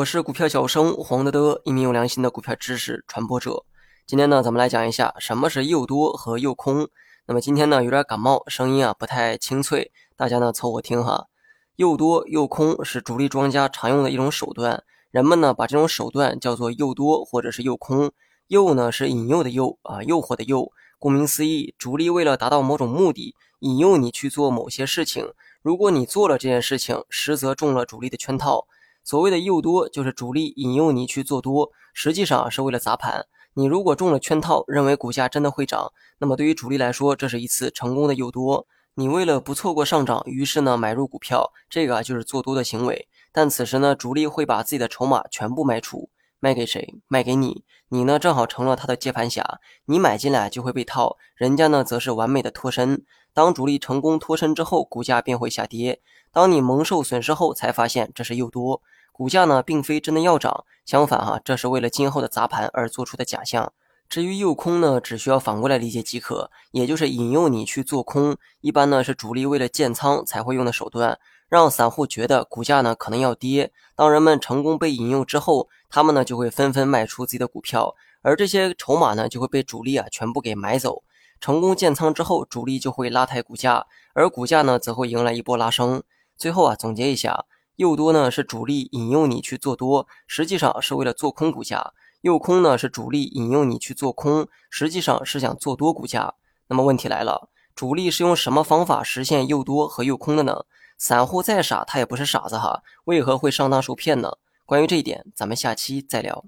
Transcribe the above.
我是股票小生黄德德，一名有良心的股票知识传播者。今天呢，咱们来讲一下什么是诱多和诱空。那么今天呢，有点感冒，声音啊不太清脆，大家呢凑合听哈。诱多诱空是主力庄家常用的一种手段，人们呢把这种手段叫做诱多或者是诱空。诱呢是引诱的诱啊，诱惑的诱。顾名思义，主力为了达到某种目的，引诱你去做某些事情。如果你做了这件事情，实则中了主力的圈套。所谓的诱多，就是主力引诱你去做多，实际上是为了砸盘。你如果中了圈套，认为股价真的会涨，那么对于主力来说，这是一次成功的诱多。你为了不错过上涨，于是呢买入股票，这个就是做多的行为。但此时呢，主力会把自己的筹码全部卖出，卖给谁？卖给你。你呢正好成了他的接盘侠，你买进来就会被套，人家呢则是完美的脱身。当主力成功脱身之后，股价便会下跌。当你蒙受损失后，才发现这是诱多。股价呢，并非真的要涨，相反哈，这是为了今后的砸盘而做出的假象。至于诱空呢，只需要反过来理解即可，也就是引诱你去做空。一般呢是主力为了建仓才会用的手段，让散户觉得股价呢可能要跌。当人们成功被引诱之后，他们呢就会纷纷卖出自己的股票，而这些筹码呢就会被主力啊全部给买走。成功建仓之后，主力就会拉抬股价，而股价呢则会迎来一波拉升。最后啊，总结一下。诱多呢是主力引诱你去做多，实际上是为了做空股价；诱空呢是主力引诱你去做空，实际上是想做多股价。那么问题来了，主力是用什么方法实现诱多和诱空的呢？散户再傻，他也不是傻子哈，为何会上当受骗呢？关于这一点，咱们下期再聊。